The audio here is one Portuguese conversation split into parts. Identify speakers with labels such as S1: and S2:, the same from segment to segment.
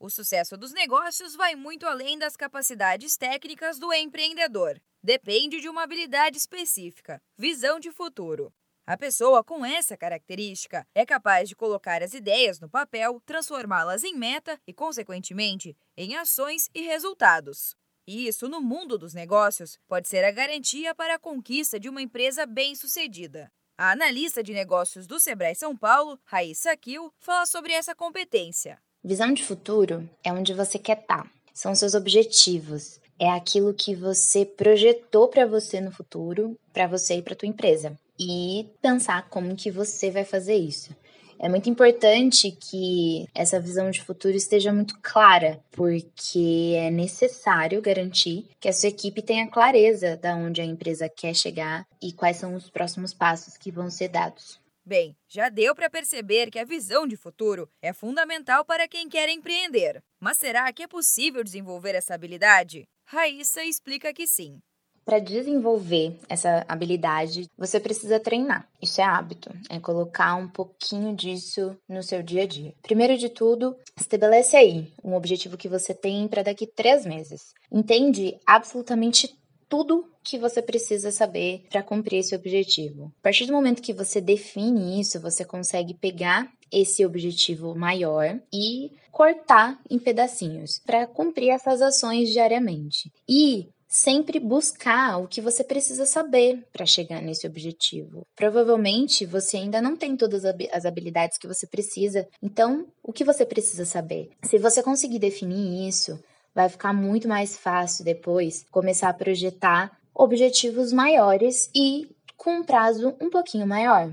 S1: O sucesso dos negócios vai muito além das capacidades técnicas do empreendedor. Depende de uma habilidade específica, visão de futuro. A pessoa com essa característica é capaz de colocar as ideias no papel, transformá-las em meta e, consequentemente, em ações e resultados. E isso, no mundo dos negócios, pode ser a garantia para a conquista de uma empresa bem-sucedida. A analista de negócios do Sebrae São Paulo, Raíssa Kiel, fala sobre essa competência.
S2: Visão de futuro é onde você quer estar, tá. são seus objetivos, é aquilo que você projetou para você no futuro, para você e para tua empresa. E pensar como que você vai fazer isso. É muito importante que essa visão de futuro esteja muito clara, porque é necessário garantir que a sua equipe tenha clareza da onde a empresa quer chegar e quais são os próximos passos que vão ser dados.
S1: Bem, já deu para perceber que a visão de futuro é fundamental para quem quer empreender. Mas será que é possível desenvolver essa habilidade? Raíssa explica que sim.
S2: Para desenvolver essa habilidade, você precisa treinar. Isso é hábito, é colocar um pouquinho disso no seu dia a dia. Primeiro de tudo, estabelece aí um objetivo que você tem para daqui três meses. Entende absolutamente tudo que você precisa saber para cumprir esse objetivo. A partir do momento que você define isso, você consegue pegar esse objetivo maior e cortar em pedacinhos para cumprir essas ações diariamente. E sempre buscar o que você precisa saber para chegar nesse objetivo. Provavelmente você ainda não tem todas as habilidades que você precisa, então o que você precisa saber? Se você conseguir definir isso, vai ficar muito mais fácil depois começar a projetar objetivos maiores e com um prazo um pouquinho maior.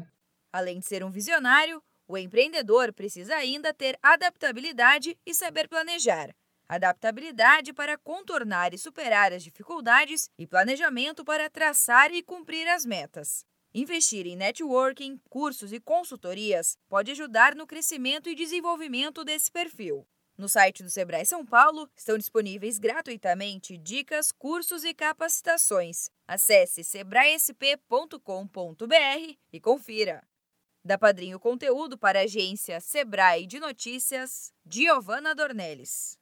S1: Além de ser um visionário, o empreendedor precisa ainda ter adaptabilidade e saber planejar adaptabilidade para contornar e superar as dificuldades e planejamento para traçar e cumprir as metas. Investir em networking, cursos e consultorias pode ajudar no crescimento e desenvolvimento desse perfil. No site do Sebrae São Paulo estão disponíveis gratuitamente dicas, cursos e capacitações. Acesse sebraesp.com.br e confira. Da Padrinho Conteúdo para a agência Sebrae de Notícias, Giovana Dornelles.